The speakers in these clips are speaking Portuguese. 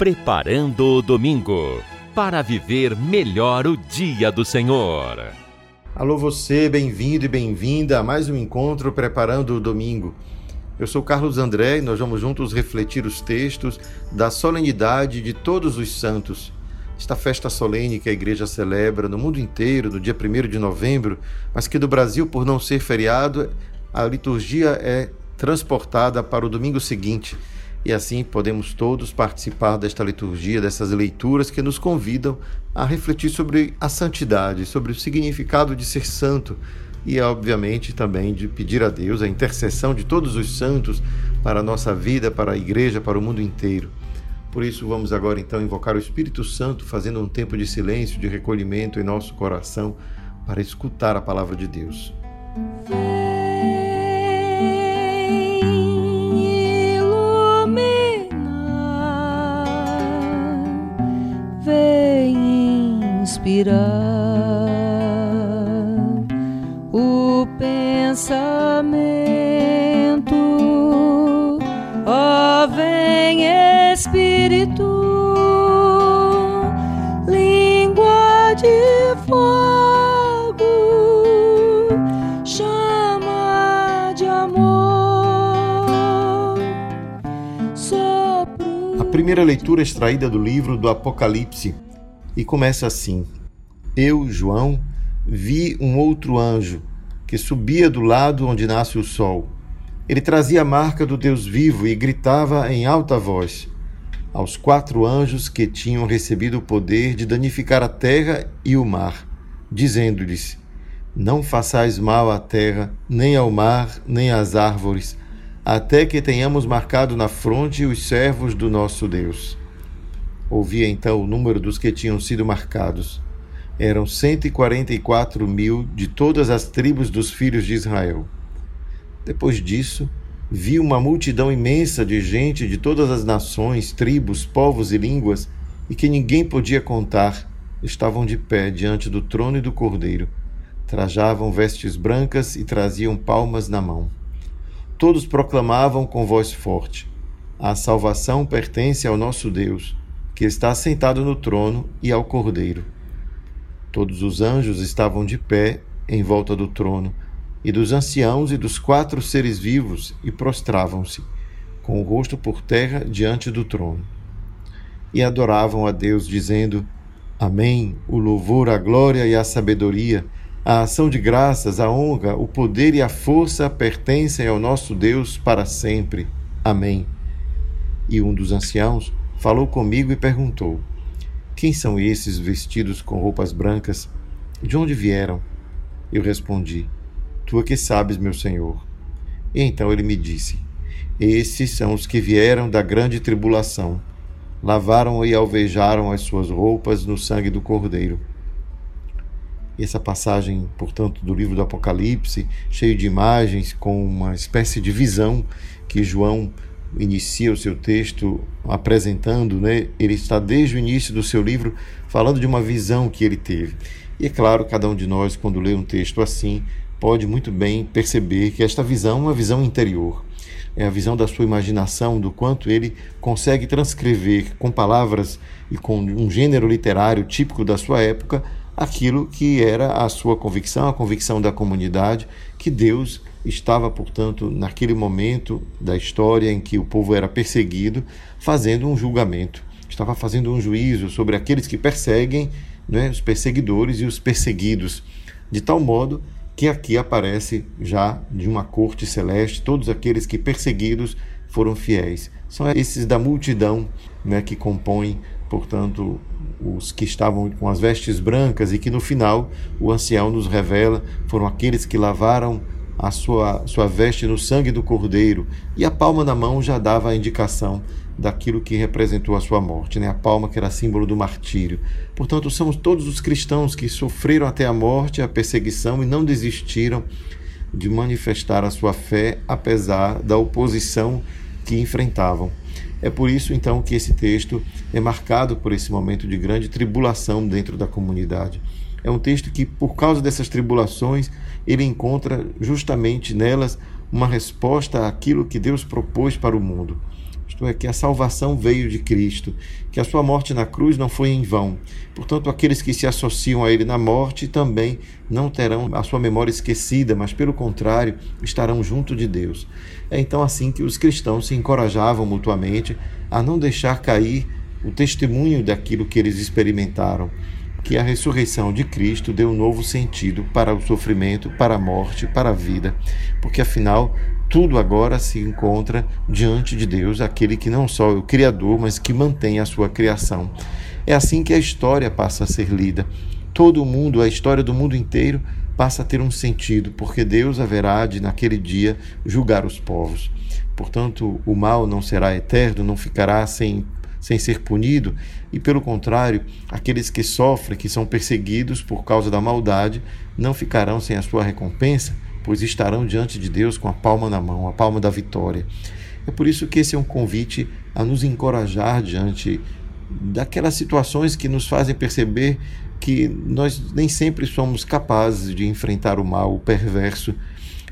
Preparando o Domingo para viver melhor o dia do Senhor. Alô, você, bem-vindo e bem-vinda a mais um encontro Preparando o Domingo. Eu sou Carlos André e nós vamos juntos refletir os textos da solenidade de Todos os Santos. Esta festa solene que a igreja celebra no mundo inteiro no dia 1 de novembro, mas que do Brasil, por não ser feriado, a liturgia é transportada para o domingo seguinte e assim podemos todos participar desta liturgia, dessas leituras que nos convidam a refletir sobre a santidade, sobre o significado de ser santo e, obviamente, também de pedir a Deus a intercessão de todos os santos para a nossa vida, para a igreja, para o mundo inteiro. Por isso, vamos agora então invocar o Espírito Santo, fazendo um tempo de silêncio, de recolhimento em nosso coração, para escutar a palavra de Deus. Inspirar o pensamento. Ó, vem Espírito, língua de fogo, chama de amor. Sopro A primeira leitura extraída do livro do Apocalipse e começa assim: Eu, João, vi um outro anjo que subia do lado onde nasce o sol. Ele trazia a marca do Deus vivo e gritava em alta voz aos quatro anjos que tinham recebido o poder de danificar a terra e o mar, dizendo-lhes: Não façais mal à terra, nem ao mar, nem às árvores, até que tenhamos marcado na fronte os servos do nosso Deus. Ouvi então o número dos que tinham sido marcados. Eram 144 mil de todas as tribos dos filhos de Israel. Depois disso, vi uma multidão imensa de gente de todas as nações, tribos, povos e línguas, e que ninguém podia contar, estavam de pé diante do trono e do cordeiro. Trajavam vestes brancas e traziam palmas na mão. Todos proclamavam com voz forte: A salvação pertence ao nosso Deus que está sentado no trono, e ao Cordeiro. Todos os anjos estavam de pé em volta do trono, e dos anciãos e dos quatro seres vivos, e prostravam-se, com o rosto por terra diante do trono. E adoravam a Deus, dizendo: Amém. O louvor, a glória e a sabedoria, a ação de graças, a honra, o poder e a força pertencem ao nosso Deus para sempre. Amém. E um dos anciãos, falou comigo e perguntou: Quem são esses vestidos com roupas brancas? De onde vieram? Eu respondi: Tu é que sabes, meu senhor. E então ele me disse: Esses são os que vieram da grande tribulação. Lavaram e alvejaram as suas roupas no sangue do Cordeiro. Essa passagem, portanto, do livro do Apocalipse, cheio de imagens, com uma espécie de visão que João inicia o seu texto apresentando, né, ele está desde o início do seu livro falando de uma visão que ele teve. E é claro, cada um de nós, quando lê um texto assim, pode muito bem perceber que esta visão é uma visão interior. É a visão da sua imaginação, do quanto ele consegue transcrever com palavras e com um gênero literário típico da sua época aquilo que era a sua convicção, a convicção da comunidade, que Deus estava, portanto, naquele momento da história em que o povo era perseguido, fazendo um julgamento, estava fazendo um juízo sobre aqueles que perseguem, né, os perseguidores e os perseguidos, de tal modo que aqui aparece já de uma corte celeste todos aqueles que perseguidos foram fiéis. São esses da multidão né, que compõem, portanto, os que estavam com as vestes brancas e que no final o ancião nos revela foram aqueles que lavaram a sua, sua veste no sangue do cordeiro, e a palma na mão já dava a indicação daquilo que representou a sua morte, né? a palma que era símbolo do martírio. Portanto, somos todos os cristãos que sofreram até a morte, a perseguição e não desistiram de manifestar a sua fé apesar da oposição que enfrentavam. É por isso então que esse texto é marcado por esse momento de grande tribulação dentro da comunidade. É um texto que, por causa dessas tribulações, ele encontra justamente nelas uma resposta àquilo que Deus propôs para o mundo. isto é, que a salvação veio de Cristo, que a sua morte na cruz não foi em vão. Portanto, aqueles que se associam a ele na morte também não terão a sua memória esquecida, mas pelo contrário, estarão junto de Deus. É então assim que os cristãos se encorajavam mutuamente a não deixar cair o testemunho daquilo que eles experimentaram, que a ressurreição de Cristo deu um novo sentido para o sofrimento, para a morte, para a vida, porque afinal tudo agora se encontra diante de Deus, aquele que não só é o Criador, mas que mantém a sua criação. É assim que a história passa a ser lida. Todo o mundo, a história do mundo inteiro, passa a ter um sentido, porque Deus haverá de, naquele dia, julgar os povos. Portanto, o mal não será eterno, não ficará sem, sem ser punido, e pelo contrário, aqueles que sofrem, que são perseguidos por causa da maldade, não ficarão sem a sua recompensa pois estarão diante de Deus com a palma na mão, a palma da vitória. É por isso que esse é um convite a nos encorajar diante daquelas situações que nos fazem perceber que nós nem sempre somos capazes de enfrentar o mal, o perverso.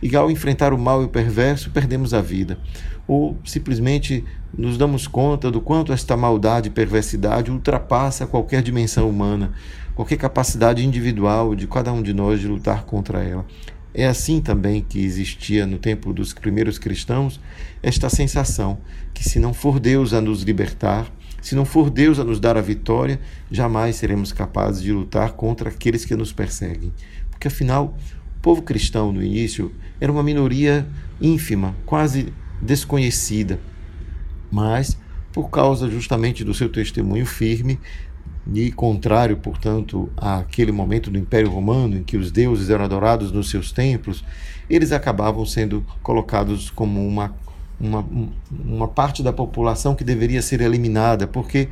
E ao enfrentar o mal e o perverso, perdemos a vida. Ou simplesmente nos damos conta do quanto esta maldade e perversidade ultrapassa qualquer dimensão humana, qualquer capacidade individual de cada um de nós de lutar contra ela. É assim também que existia no tempo dos primeiros cristãos esta sensação que, se não for Deus a nos libertar, se não for Deus a nos dar a vitória, jamais seremos capazes de lutar contra aqueles que nos perseguem. Porque, afinal, o povo cristão no início era uma minoria ínfima, quase desconhecida. Mas, por causa justamente do seu testemunho firme, e contrário, portanto, àquele momento do Império Romano em que os deuses eram adorados nos seus templos, eles acabavam sendo colocados como uma, uma, uma parte da população que deveria ser eliminada, porque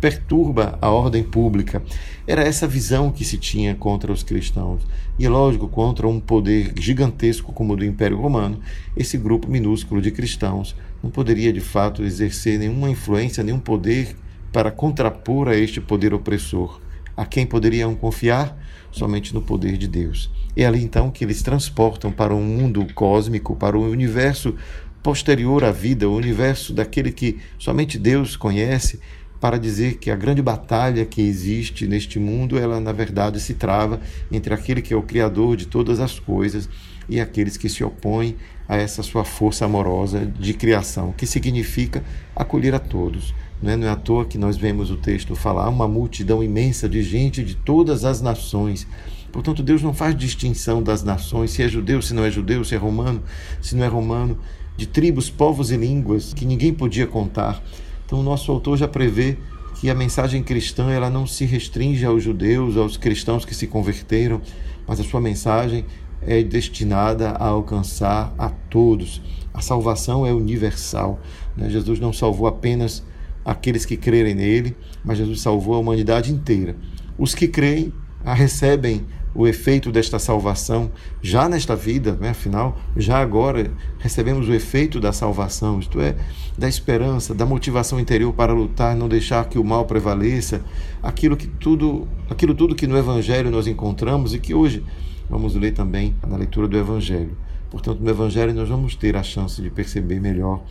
perturba a ordem pública. Era essa visão que se tinha contra os cristãos. E, lógico, contra um poder gigantesco como o do Império Romano, esse grupo minúsculo de cristãos não poderia de fato exercer nenhuma influência, nenhum poder para contrapor a este poder opressor. A quem poderiam confiar? Somente no poder de Deus. É ali então que eles transportam para um mundo cósmico, para o um universo posterior à vida, o universo daquele que somente Deus conhece, para dizer que a grande batalha que existe neste mundo, ela na verdade se trava entre aquele que é o criador de todas as coisas e aqueles que se opõem a essa sua força amorosa de criação, que significa acolher a todos. Não é, não é à toa que nós vemos o texto falar uma multidão imensa de gente de todas as nações. Portanto, Deus não faz distinção das nações, se é judeu, se não é judeu, se é romano, se não é romano, de tribos, povos e línguas que ninguém podia contar. Então, o nosso autor já prevê que a mensagem cristã ela não se restringe aos judeus, aos cristãos que se converteram, mas a sua mensagem é destinada a alcançar a todos. A salvação é universal. Né? Jesus não salvou apenas aqueles que crerem nele, mas Jesus salvou a humanidade inteira. Os que creem a recebem o efeito desta salvação já nesta vida, né? afinal, já agora recebemos o efeito da salvação, isto é, da esperança, da motivação interior para lutar, não deixar que o mal prevaleça, aquilo que tudo, aquilo tudo que no evangelho nós encontramos e que hoje vamos ler também na leitura do evangelho. Portanto, no evangelho nós vamos ter a chance de perceber melhor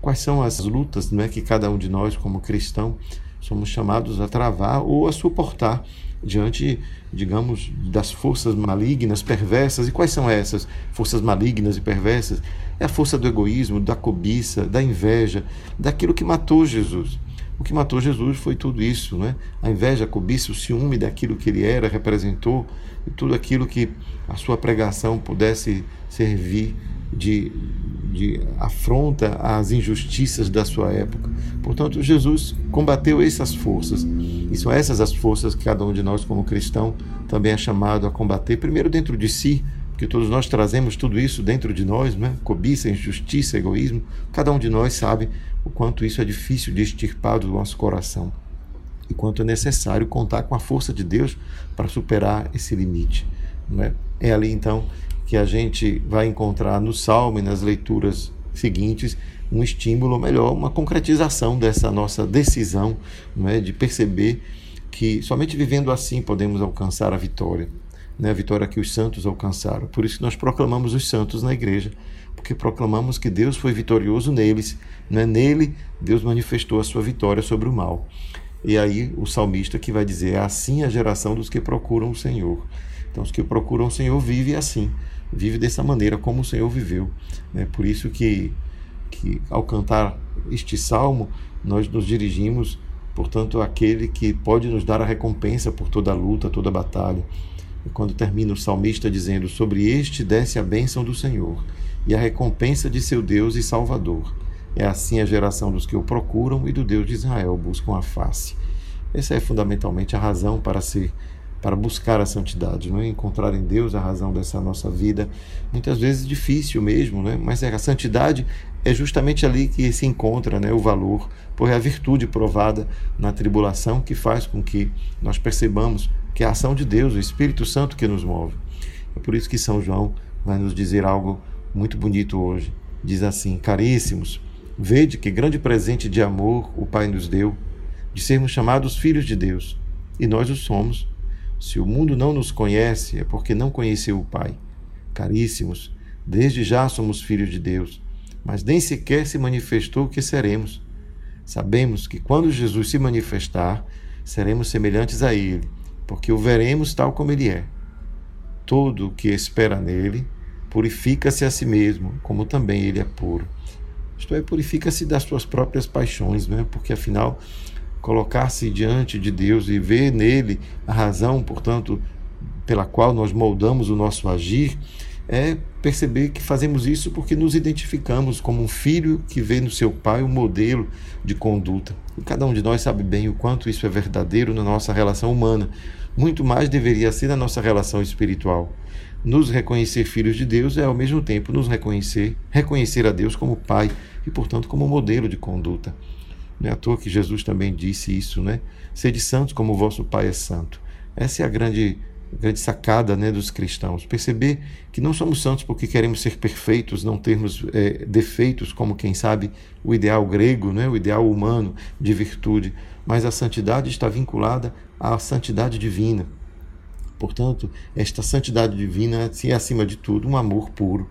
quais são as lutas né, que cada um de nós, como cristão, somos chamados a travar ou a suportar diante, digamos, das forças malignas, perversas. E quais são essas forças malignas e perversas? É a força do egoísmo, da cobiça, da inveja, daquilo que matou Jesus. O que matou Jesus foi tudo isso, né? A inveja, a cobiça, o ciúme daquilo que ele era, representou, e tudo aquilo que a sua pregação pudesse servir de de afronta às injustiças da sua época. Portanto, Jesus combateu essas forças. E são essas as forças que cada um de nós, como cristão, também é chamado a combater, primeiro dentro de si, porque todos nós trazemos tudo isso dentro de nós, né? cobiça, injustiça, egoísmo. Cada um de nós sabe o quanto isso é difícil de extirpar do nosso coração e quanto é necessário contar com a força de Deus para superar esse limite. Né? É ali então que a gente vai encontrar no Salmo e nas leituras seguintes um estímulo, melhor, uma concretização dessa nossa decisão não é, de perceber que somente vivendo assim podemos alcançar a vitória, né, a vitória que os santos alcançaram. Por isso que nós proclamamos os santos na igreja, porque proclamamos que Deus foi vitorioso neles, é nele Deus manifestou a sua vitória sobre o mal. E aí o salmista que vai dizer: é assim a geração dos que procuram o Senhor. Então, os que procuram o Senhor vivem assim, vive dessa maneira como o Senhor viveu. É por isso que, que ao cantar este salmo, nós nos dirigimos, portanto, àquele que pode nos dar a recompensa por toda a luta, toda a batalha. E quando termina o salmista dizendo: Sobre este desce a bênção do Senhor e a recompensa de seu Deus e Salvador. É assim a geração dos que o procuram e do Deus de Israel buscam a face. Essa é fundamentalmente a razão para ser para buscar a santidade, não é? encontrar em Deus a razão dessa nossa vida, muitas vezes difícil mesmo, né? mas é, a santidade é justamente ali que se encontra né, o valor, pois é a virtude provada na tribulação que faz com que nós percebamos que é a ação de Deus, o Espírito Santo que nos move. É por isso que São João vai nos dizer algo muito bonito hoje. Diz assim: Caríssimos, vede que grande presente de amor o Pai nos deu, de sermos chamados filhos de Deus, e nós o somos. Se o mundo não nos conhece, é porque não conheceu o Pai. Caríssimos, desde já somos filhos de Deus, mas nem sequer se manifestou o que seremos. Sabemos que quando Jesus se manifestar, seremos semelhantes a Ele, porque o veremos tal como Ele é. Todo o que espera nele purifica-se a si mesmo, como também Ele é puro. Isto é, purifica-se das suas próprias paixões, né? porque afinal colocar-se diante de Deus e ver nele a razão, portanto, pela qual nós moldamos o nosso agir, é perceber que fazemos isso porque nos identificamos como um filho que vê no seu pai um modelo de conduta. E cada um de nós sabe bem o quanto isso é verdadeiro na nossa relação humana. Muito mais deveria ser na nossa relação espiritual. Nos reconhecer filhos de Deus é ao mesmo tempo nos reconhecer, reconhecer a Deus como pai e, portanto, como modelo de conduta. Não é à toa que Jesus também disse isso, né? Sede santos como o vosso Pai é santo. Essa é a grande, grande sacada né, dos cristãos. Perceber que não somos santos porque queremos ser perfeitos, não termos é, defeitos, como quem sabe o ideal grego, né, o ideal humano de virtude, mas a santidade está vinculada à santidade divina. Portanto, esta santidade divina é, acima de tudo, um amor puro.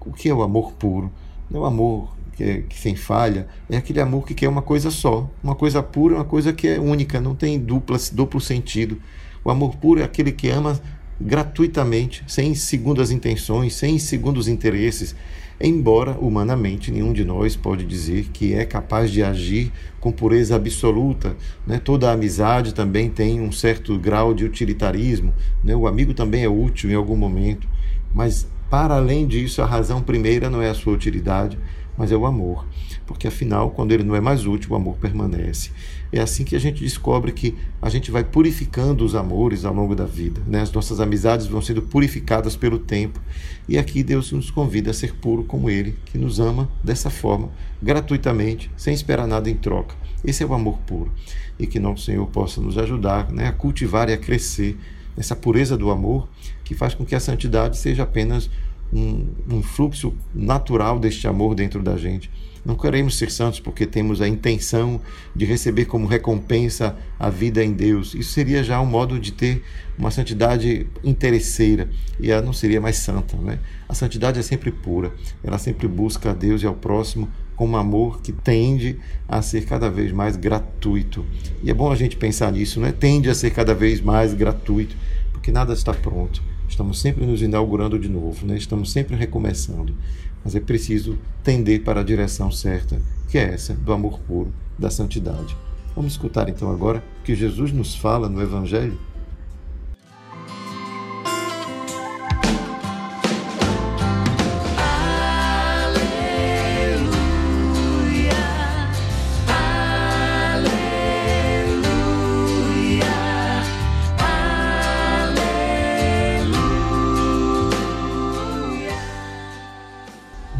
O que é o amor puro? É o amor que, é, que sem falha, é aquele amor que quer uma coisa só, uma coisa pura, uma coisa que é única, não tem dupla, duplo sentido. O amor puro é aquele que ama gratuitamente, sem segundas intenções, sem segundos interesses, embora humanamente nenhum de nós pode dizer que é capaz de agir com pureza absoluta. Né? Toda amizade também tem um certo grau de utilitarismo, né? o amigo também é útil em algum momento, mas para além disso, a razão primeira não é a sua utilidade, mas é o amor. Porque afinal, quando ele não é mais útil, o amor permanece. É assim que a gente descobre que a gente vai purificando os amores ao longo da vida. Né? As nossas amizades vão sendo purificadas pelo tempo. E aqui Deus nos convida a ser puro como Ele, que nos ama dessa forma, gratuitamente, sem esperar nada em troca. Esse é o amor puro. E que nosso Senhor possa nos ajudar né, a cultivar e a crescer nessa pureza do amor, que faz com que a santidade seja apenas um, um fluxo natural deste amor dentro da gente. Não queremos ser santos porque temos a intenção de receber como recompensa a vida em Deus. Isso seria já um modo de ter uma santidade interesseira e ela não seria mais santa. Né? A santidade é sempre pura, ela sempre busca a Deus e ao próximo com um amor que tende a ser cada vez mais gratuito. E é bom a gente pensar nisso, né? tende a ser cada vez mais gratuito, porque nada está pronto. Estamos sempre nos inaugurando de novo, né? estamos sempre recomeçando. Mas é preciso tender para a direção certa, que é essa do amor puro, da santidade. Vamos escutar então agora o que Jesus nos fala no Evangelho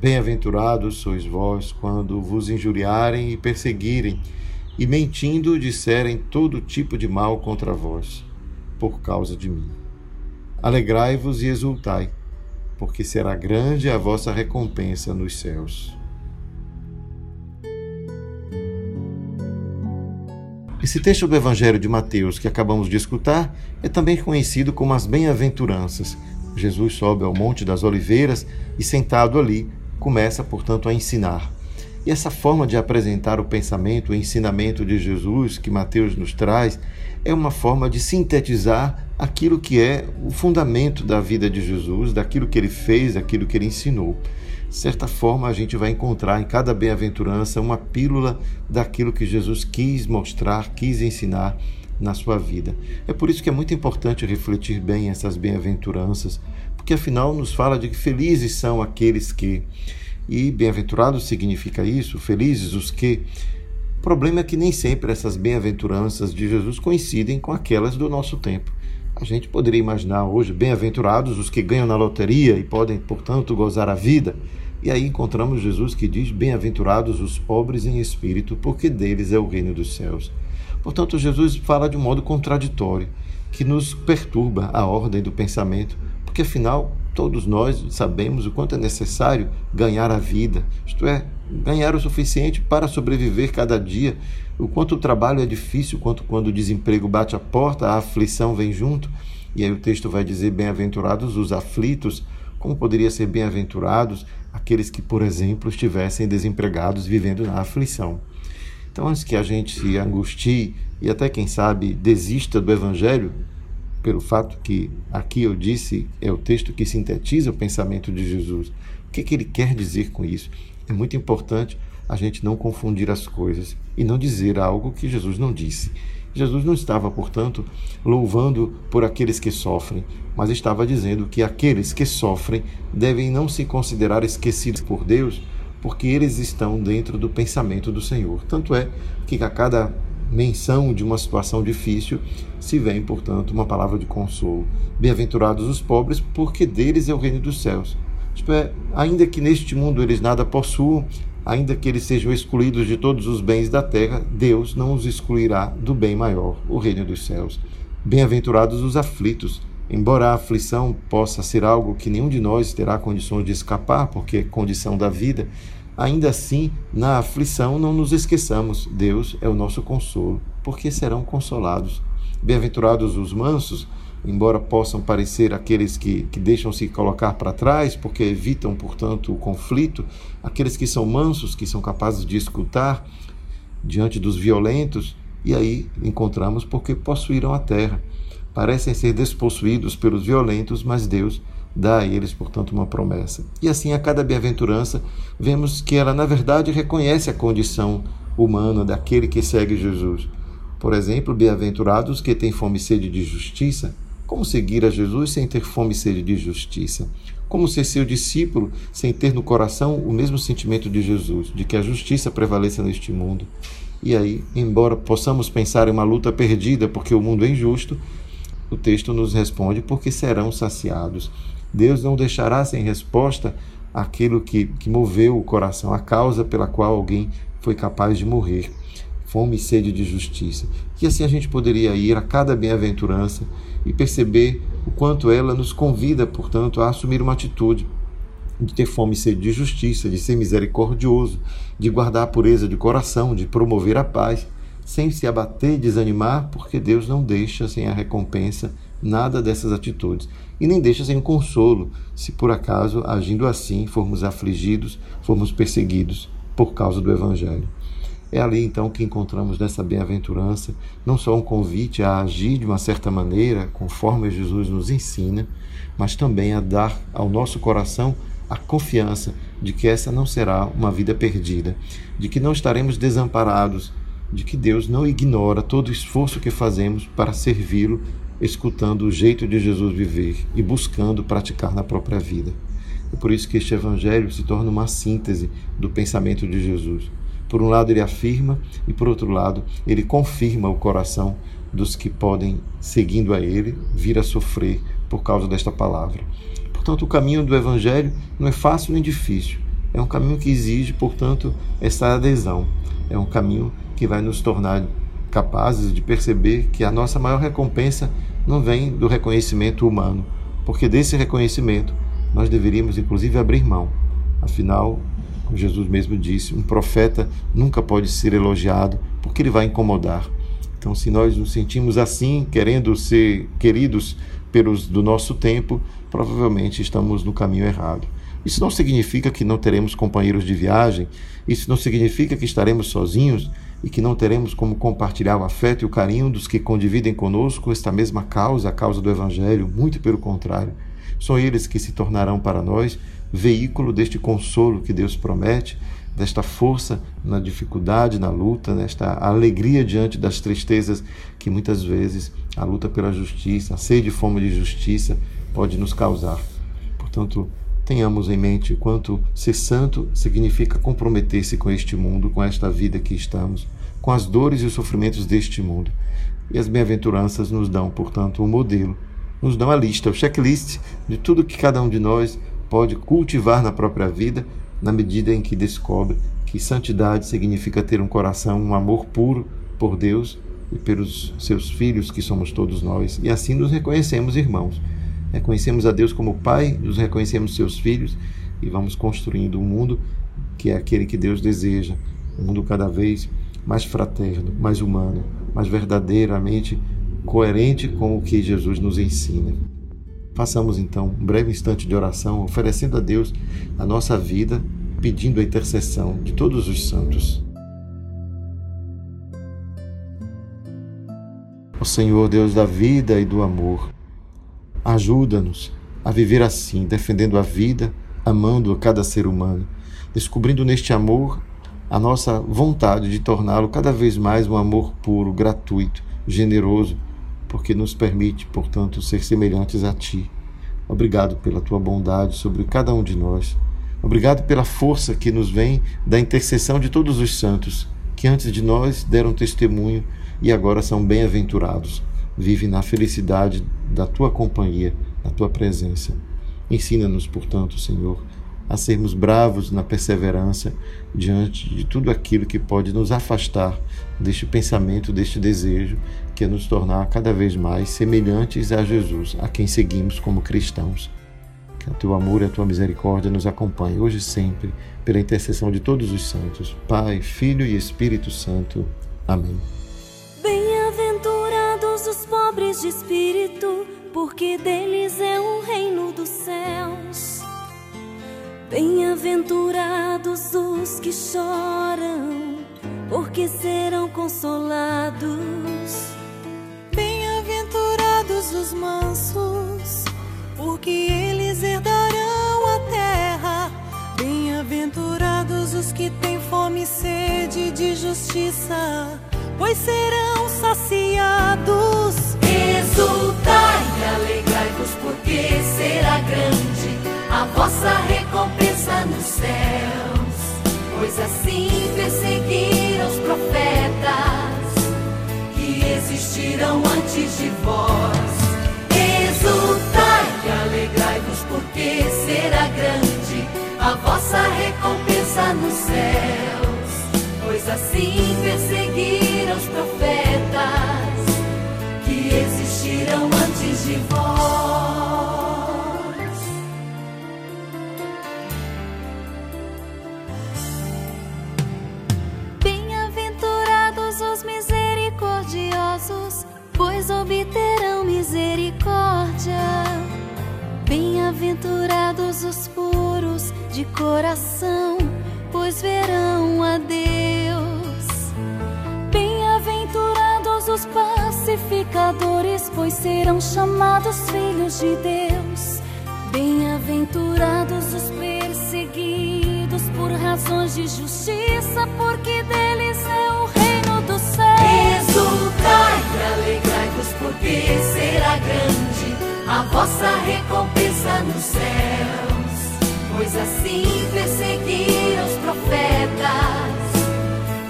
Bem-aventurados sois vós quando vos injuriarem e perseguirem, e mentindo disserem todo tipo de mal contra vós, por causa de mim. Alegrai-vos e exultai, porque será grande a vossa recompensa nos céus. Esse texto do Evangelho de Mateus que acabamos de escutar é também conhecido como as Bem-aventuranças. Jesus sobe ao Monte das Oliveiras e, sentado ali, começa, portanto, a ensinar. E essa forma de apresentar o pensamento, o ensinamento de Jesus que Mateus nos traz, é uma forma de sintetizar aquilo que é o fundamento da vida de Jesus, daquilo que ele fez, daquilo que ele ensinou. De certa forma, a gente vai encontrar em cada bem-aventurança uma pílula daquilo que Jesus quis mostrar, quis ensinar na sua vida. É por isso que é muito importante refletir bem essas bem-aventuranças, porque afinal nos fala de que felizes são aqueles que. E bem-aventurados significa isso, felizes os que. O problema é que nem sempre essas bem-aventuranças de Jesus coincidem com aquelas do nosso tempo. A gente poderia imaginar hoje bem-aventurados os que ganham na loteria e podem, portanto, gozar a vida. E aí encontramos Jesus que diz: Bem-aventurados os pobres em espírito, porque deles é o reino dos céus. Portanto, Jesus fala de um modo contraditório, que nos perturba a ordem do pensamento, porque afinal todos nós sabemos o quanto é necessário ganhar a vida, isto é, ganhar o suficiente para sobreviver cada dia, o quanto o trabalho é difícil, quanto quando o desemprego bate a porta, a aflição vem junto. E aí o texto vai dizer: Bem-aventurados os aflitos, como poderia ser bem-aventurados aqueles que, por exemplo, estivessem desempregados vivendo na aflição. Então, antes que a gente se angustie e até, quem sabe, desista do Evangelho, pelo fato que aqui eu disse é o texto que sintetiza o pensamento de Jesus. O que, que ele quer dizer com isso? É muito importante a gente não confundir as coisas e não dizer algo que Jesus não disse. Jesus não estava, portanto, louvando por aqueles que sofrem, mas estava dizendo que aqueles que sofrem devem não se considerar esquecidos por Deus, porque eles estão dentro do pensamento do Senhor. Tanto é que a cada menção de uma situação difícil, se vem, portanto, uma palavra de consolo. Bem-aventurados os pobres, porque deles é o reino dos céus. É, ainda que neste mundo eles nada possuam, ainda que eles sejam excluídos de todos os bens da terra, Deus não os excluirá do bem maior, o reino dos céus. Bem-aventurados os aflitos, embora a aflição possa ser algo que nenhum de nós terá condições de escapar, porque é condição da vida, Ainda assim, na aflição, não nos esqueçamos: Deus é o nosso consolo, porque serão consolados. Bem-aventurados os mansos, embora possam parecer aqueles que, que deixam se colocar para trás, porque evitam, portanto, o conflito, aqueles que são mansos, que são capazes de escutar diante dos violentos, e aí encontramos porque possuíram a terra. Parecem ser despossuídos pelos violentos, mas Deus dá a eles, portanto, uma promessa. E assim, a cada bem-aventurança, vemos que ela, na verdade, reconhece a condição humana daquele que segue Jesus. Por exemplo, bem-aventurados que têm fome e sede de justiça. Como seguir a Jesus sem ter fome e sede de justiça? Como ser seu discípulo sem ter no coração o mesmo sentimento de Jesus, de que a justiça prevaleça neste mundo? E aí, embora possamos pensar em uma luta perdida porque o mundo é injusto, o texto nos responde porque serão saciados. Deus não deixará sem resposta aquilo que, que moveu o coração, a causa pela qual alguém foi capaz de morrer. Fome e sede de justiça. E assim a gente poderia ir a cada bem-aventurança e perceber o quanto ela nos convida, portanto, a assumir uma atitude de ter fome e sede de justiça, de ser misericordioso, de guardar a pureza de coração, de promover a paz, sem se abater e desanimar, porque Deus não deixa sem a recompensa nada dessas atitudes e nem deixa sem consolo, se por acaso, agindo assim, formos afligidos, formos perseguidos por causa do Evangelho. É ali então que encontramos nessa bem-aventurança não só um convite a agir de uma certa maneira, conforme Jesus nos ensina, mas também a dar ao nosso coração a confiança de que essa não será uma vida perdida, de que não estaremos desamparados, de que Deus não ignora todo o esforço que fazemos para servi-lo, escutando o jeito de Jesus viver e buscando praticar na própria vida. É por isso que este evangelho se torna uma síntese do pensamento de Jesus. Por um lado, ele afirma, e por outro lado, ele confirma o coração dos que podem, seguindo a ele, vir a sofrer por causa desta palavra. Portanto, o caminho do evangelho não é fácil nem difícil. É um caminho que exige, portanto, essa adesão. É um caminho que vai nos tornar capazes de perceber que a nossa maior recompensa não vem do reconhecimento humano, porque desse reconhecimento nós deveríamos inclusive abrir mão. Afinal, como Jesus mesmo disse, um profeta nunca pode ser elogiado porque ele vai incomodar. Então, se nós nos sentimos assim, querendo ser queridos pelos do nosso tempo, provavelmente estamos no caminho errado. Isso não significa que não teremos companheiros de viagem, isso não significa que estaremos sozinhos e que não teremos como compartilhar o afeto e o carinho dos que condividem conosco esta mesma causa, a causa do Evangelho, muito pelo contrário. São eles que se tornarão para nós veículo deste consolo que Deus promete, desta força na dificuldade, na luta, nesta alegria diante das tristezas que muitas vezes a luta pela justiça, a sede e fome de justiça pode nos causar. Portanto, tenhamos em mente quanto ser santo significa comprometer-se com este mundo, com esta vida que estamos, com as dores e os sofrimentos deste mundo. E as bem-aventuranças nos dão, portanto, o um modelo, nos dão a lista, o checklist de tudo que cada um de nós pode cultivar na própria vida, na medida em que descobre que santidade significa ter um coração, um amor puro por Deus e pelos seus filhos, que somos todos nós, e assim nos reconhecemos irmãos. Reconhecemos a Deus como Pai, nos reconhecemos seus filhos e vamos construindo um mundo que é aquele que Deus deseja, um mundo cada vez mais fraterno, mais humano, mais verdadeiramente coerente com o que Jesus nos ensina. Façamos então um breve instante de oração, oferecendo a Deus a nossa vida, pedindo a intercessão de todos os santos. O Senhor, Deus da vida e do amor, Ajuda-nos a viver assim, defendendo a vida, amando a cada ser humano, descobrindo neste amor a nossa vontade de torná-lo cada vez mais um amor puro, gratuito, generoso, porque nos permite, portanto, ser semelhantes a Ti. Obrigado pela Tua bondade sobre cada um de nós. Obrigado pela força que nos vem da intercessão de todos os santos, que antes de nós deram testemunho e agora são bem-aventurados vive na felicidade da tua companhia, da tua presença. Ensina-nos, portanto, Senhor, a sermos bravos na perseverança diante de tudo aquilo que pode nos afastar deste pensamento, deste desejo, que é nos tornar cada vez mais semelhantes a Jesus, a quem seguimos como cristãos. Que o teu amor e a tua misericórdia nos acompanhem hoje e sempre, pela intercessão de todos os santos, Pai, Filho e Espírito Santo. Amém pobres de espírito, porque deles é o reino dos céus. Bem-aventurados os que choram, porque serão consolados. Bem-aventurados os mansos, existiram antes de vós. Exultai e alegrai-vos, porque será grande a vossa recompensa nos céus. Pois assim perseguiram os profetas existiram antes de vós. Bem-aventurados os puros de coração, pois verão a Deus. Bem-aventurados os pacificadores, pois serão chamados filhos de Deus. Bem-aventurados os perseguidos por razões de justiça, porque deles é o reino do céu. Exultai e alegrai-vos, porque será grande a vossa recompensa nos céus. Pois assim perseguiram os profetas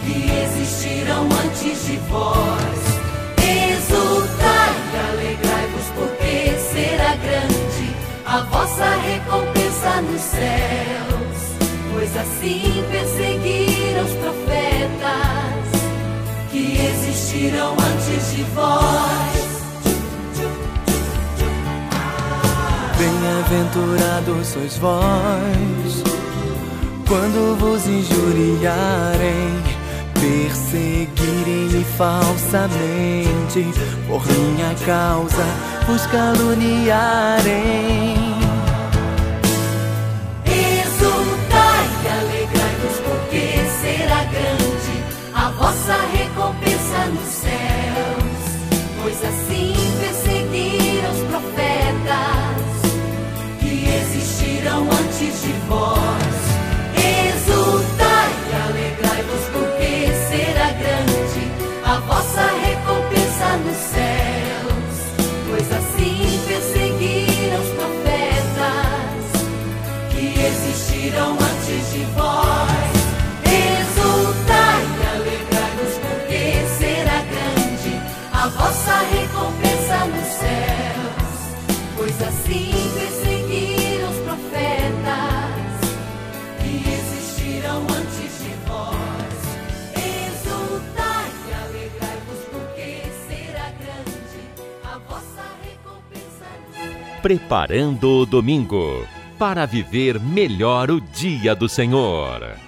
que existiram antes de vós. Exultai e alegrai-vos, porque será grande a vossa recompensa nos céus. Pois assim perseguiram os profetas que existiram antes de vós. Bem-aventurados sois vós, quando vos injuriarem, perseguirem-me falsamente, por minha causa vos caluniarem. Exultai e alegrai-vos, porque será grande a vossa antes de Preparando o domingo para viver melhor o dia do Senhor.